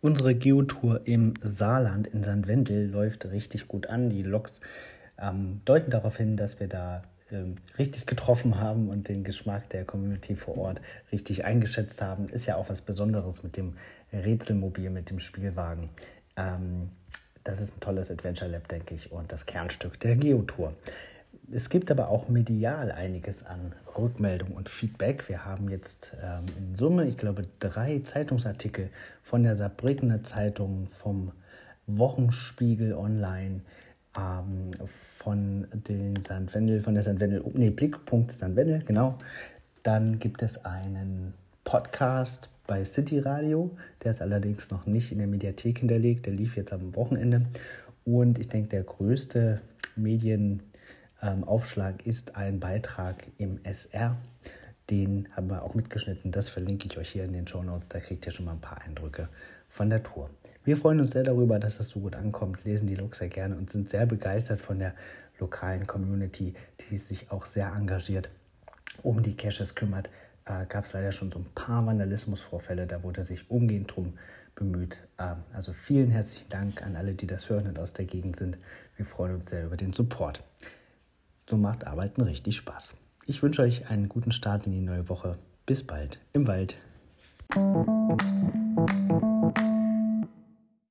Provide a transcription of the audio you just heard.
Unsere Geotour im Saarland in St. Wendel läuft richtig gut an. Die Loks ähm, deuten darauf hin, dass wir da ähm, richtig getroffen haben und den Geschmack der Community vor Ort richtig eingeschätzt haben. Ist ja auch was Besonderes mit dem Rätselmobil, mit dem Spielwagen. Ähm, das ist ein tolles Adventure Lab, denke ich, und das Kernstück der Geotour. Es gibt aber auch medial einiges an Rückmeldung und Feedback. Wir haben jetzt ähm, in Summe, ich glaube, drei Zeitungsartikel von der Saarbrückener Zeitung, vom Wochenspiegel Online, ähm, von den St. Wendel, von der St. Wendel, nee, Blickpunkt St. Wendel, genau. Dann gibt es einen Podcast bei City Radio, der ist allerdings noch nicht in der Mediathek hinterlegt, der lief jetzt am Wochenende. Und ich denke, der größte Medien ähm, Aufschlag ist ein Beitrag im SR. Den haben wir auch mitgeschnitten. Das verlinke ich euch hier in den Show Notes. Da kriegt ihr schon mal ein paar Eindrücke von der Tour. Wir freuen uns sehr darüber, dass das so gut ankommt, lesen die Looks sehr gerne und sind sehr begeistert von der lokalen Community, die sich auch sehr engagiert um die Caches kümmert. Äh, Gab es leider schon so ein paar Vandalismusvorfälle, da wurde sich umgehend drum bemüht. Ähm, also vielen herzlichen Dank an alle, die das hören und aus der Gegend sind. Wir freuen uns sehr über den Support. So macht Arbeiten richtig Spaß. Ich wünsche euch einen guten Start in die neue Woche. Bis bald im Wald.